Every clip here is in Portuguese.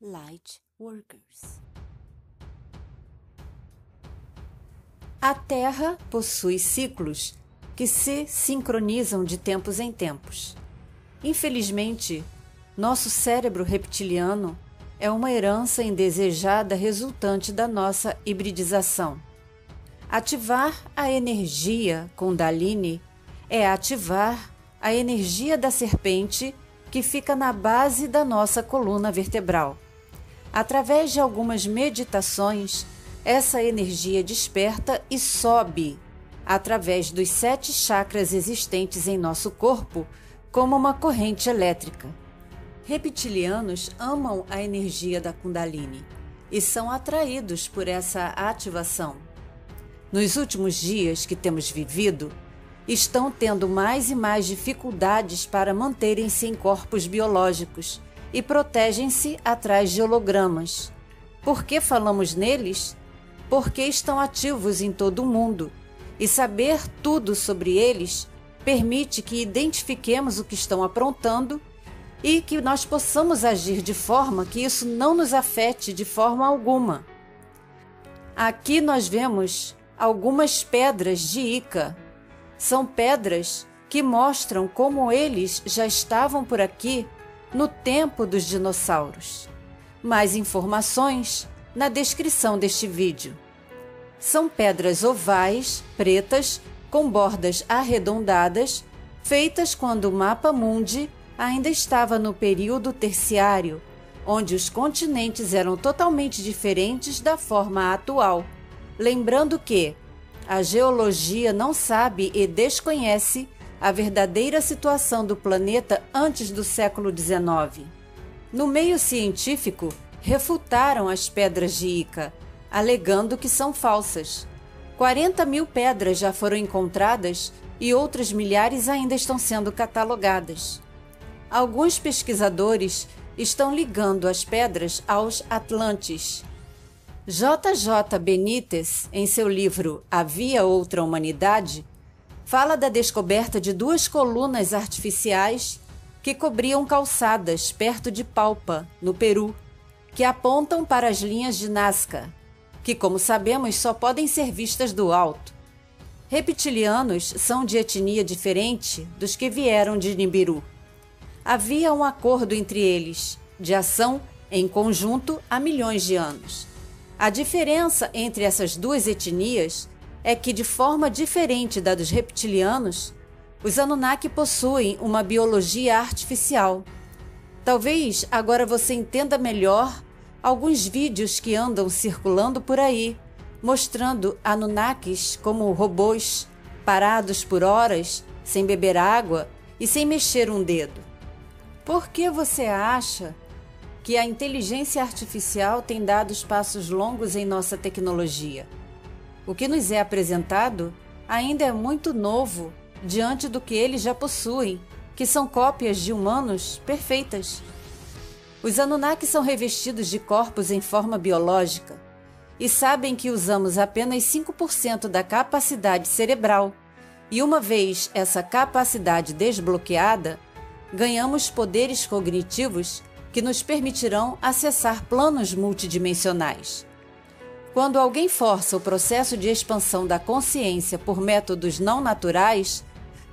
Light Workers. A Terra possui ciclos que se sincronizam de tempos em tempos. Infelizmente, nosso cérebro reptiliano é uma herança indesejada resultante da nossa hibridização. Ativar a energia Kundalini é ativar a energia da serpente que fica na base da nossa coluna vertebral. Através de algumas meditações, essa energia desperta e sobe através dos sete chakras existentes em nosso corpo como uma corrente elétrica. Reptilianos amam a energia da Kundalini e são atraídos por essa ativação. Nos últimos dias que temos vivido, estão tendo mais e mais dificuldades para manterem-se em corpos biológicos e protegem-se atrás de hologramas. Por que falamos neles? Porque estão ativos em todo o mundo e saber tudo sobre eles permite que identifiquemos o que estão aprontando e que nós possamos agir de forma que isso não nos afete de forma alguma. Aqui nós vemos algumas pedras de Ica. São pedras que mostram como eles já estavam por aqui no tempo dos dinossauros. Mais informações na descrição deste vídeo. São pedras ovais, pretas, com bordas arredondadas, feitas quando o mapa mundi ainda estava no período terciário, onde os continentes eram totalmente diferentes da forma atual. Lembrando que a geologia não sabe e desconhece a verdadeira situação do planeta antes do século XIX. No meio científico, refutaram as pedras de Ica, alegando que são falsas. 40 mil pedras já foram encontradas e outras milhares ainda estão sendo catalogadas. Alguns pesquisadores estão ligando as pedras aos Atlantes. JJ Benítez, em seu livro Havia Outra Humanidade, fala da descoberta de duas colunas artificiais que cobriam calçadas perto de Palpa, no Peru, que apontam para as linhas de Nazca, que, como sabemos, só podem ser vistas do alto. Reptilianos são de etnia diferente dos que vieram de Nibiru. Havia um acordo entre eles, de ação em conjunto há milhões de anos. A diferença entre essas duas etnias é que, de forma diferente da dos reptilianos, os Anunnaki possuem uma biologia artificial. Talvez agora você entenda melhor alguns vídeos que andam circulando por aí, mostrando Anunnakis como robôs, parados por horas, sem beber água e sem mexer um dedo. Por que você acha que a inteligência artificial tem dado passos longos em nossa tecnologia? O que nos é apresentado ainda é muito novo diante do que eles já possuem, que são cópias de humanos perfeitas. Os Anunnaki são revestidos de corpos em forma biológica e sabem que usamos apenas 5% da capacidade cerebral, e uma vez essa capacidade desbloqueada, ganhamos poderes cognitivos que nos permitirão acessar planos multidimensionais. Quando alguém força o processo de expansão da consciência por métodos não naturais,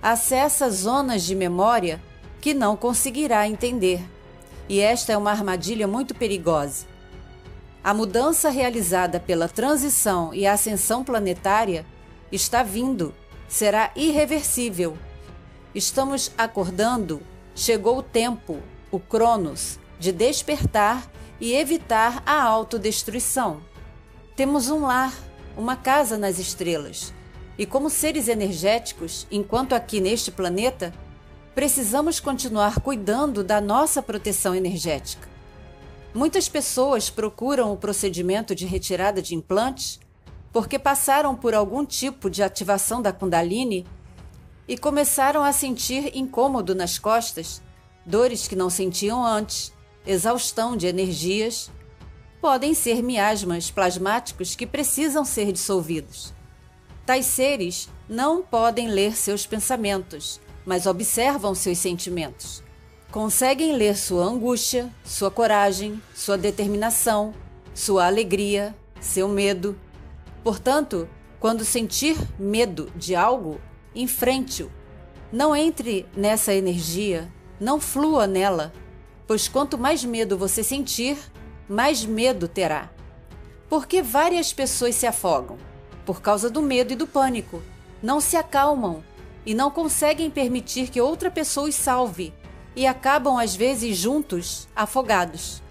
acessa zonas de memória que não conseguirá entender. E esta é uma armadilha muito perigosa. A mudança realizada pela transição e ascensão planetária está vindo, será irreversível. Estamos acordando, chegou o tempo, o Cronos, de despertar e evitar a autodestruição. Temos um lar, uma casa nas estrelas. E como seres energéticos, enquanto aqui neste planeta, precisamos continuar cuidando da nossa proteção energética. Muitas pessoas procuram o procedimento de retirada de implantes porque passaram por algum tipo de ativação da Kundalini e começaram a sentir incômodo nas costas, dores que não sentiam antes, exaustão de energias podem ser miasmas plasmáticos que precisam ser dissolvidos. Tais seres não podem ler seus pensamentos, mas observam seus sentimentos. conseguem ler sua angústia, sua coragem, sua determinação, sua alegria, seu medo. Portanto, quando sentir medo de algo, enfrente-o. Não entre nessa energia, não flua nela, pois quanto mais medo você sentir, mais medo terá. Porque várias pessoas se afogam por causa do medo e do pânico, não se acalmam e não conseguem permitir que outra pessoa os salve e acabam às vezes juntos, afogados.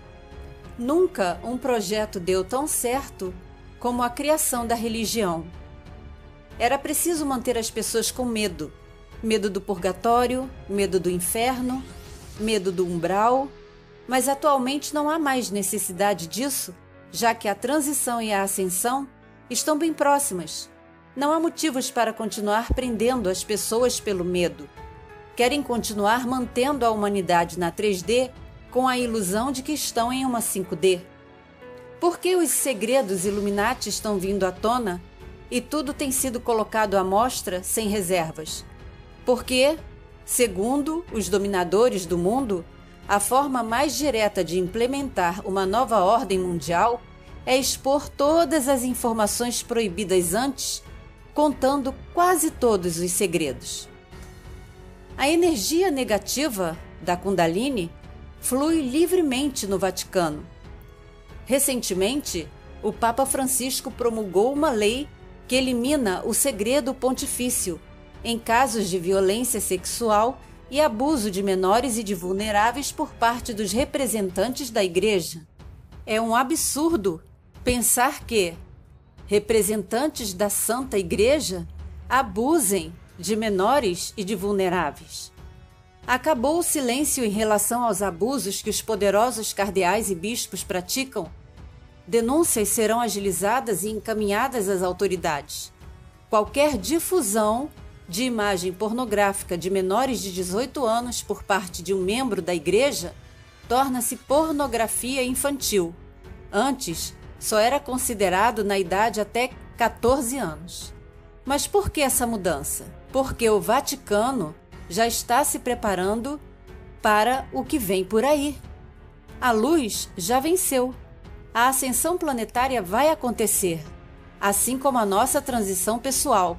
Nunca um projeto deu tão certo como a criação da religião. Era preciso manter as pessoas com medo: medo do purgatório, medo do inferno, medo do umbral, mas atualmente não há mais necessidade disso, já que a transição e a ascensão estão bem próximas. Não há motivos para continuar prendendo as pessoas pelo medo. Querem continuar mantendo a humanidade na 3D com a ilusão de que estão em uma 5D. Por que os segredos Illuminati estão vindo à tona e tudo tem sido colocado à mostra sem reservas? Porque, segundo os dominadores do mundo, a forma mais direta de implementar uma nova ordem mundial é expor todas as informações proibidas antes, contando quase todos os segredos. A energia negativa da Kundalini flui livremente no Vaticano. Recentemente, o Papa Francisco promulgou uma lei que elimina o segredo pontifício em casos de violência sexual e abuso de menores e de vulneráveis por parte dos representantes da Igreja. É um absurdo pensar que representantes da Santa Igreja abusem de menores e de vulneráveis. Acabou o silêncio em relação aos abusos que os poderosos cardeais e bispos praticam. Denúncias serão agilizadas e encaminhadas às autoridades. Qualquer difusão de imagem pornográfica de menores de 18 anos por parte de um membro da igreja torna-se pornografia infantil. Antes, só era considerado na idade até 14 anos. Mas por que essa mudança? Porque o Vaticano já está se preparando para o que vem por aí. A luz já venceu. A ascensão planetária vai acontecer, assim como a nossa transição pessoal.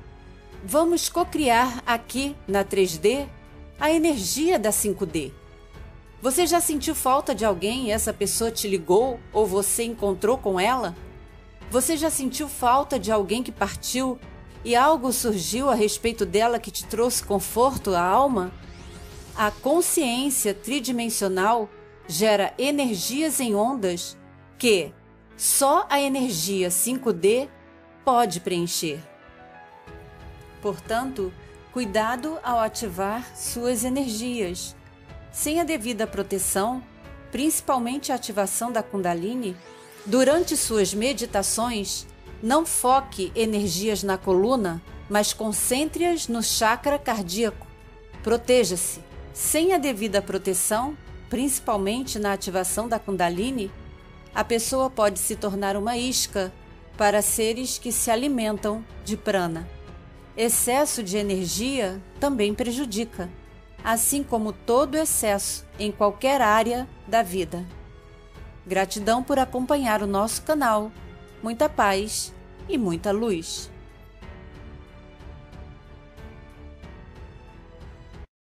Vamos cocriar aqui na 3D a energia da 5D. Você já sentiu falta de alguém e essa pessoa te ligou ou você encontrou com ela? Você já sentiu falta de alguém que partiu e algo surgiu a respeito dela que te trouxe conforto à alma? A consciência tridimensional gera energias em ondas que só a energia 5D pode preencher. Portanto, cuidado ao ativar suas energias. Sem a devida proteção, principalmente a ativação da Kundalini, durante suas meditações, não foque energias na coluna, mas concentre-as no chakra cardíaco. Proteja-se. Sem a devida proteção, principalmente na ativação da Kundalini, a pessoa pode se tornar uma isca para seres que se alimentam de prana. Excesso de energia também prejudica, assim como todo excesso em qualquer área da vida. Gratidão por acompanhar o nosso canal muita paz e muita luz.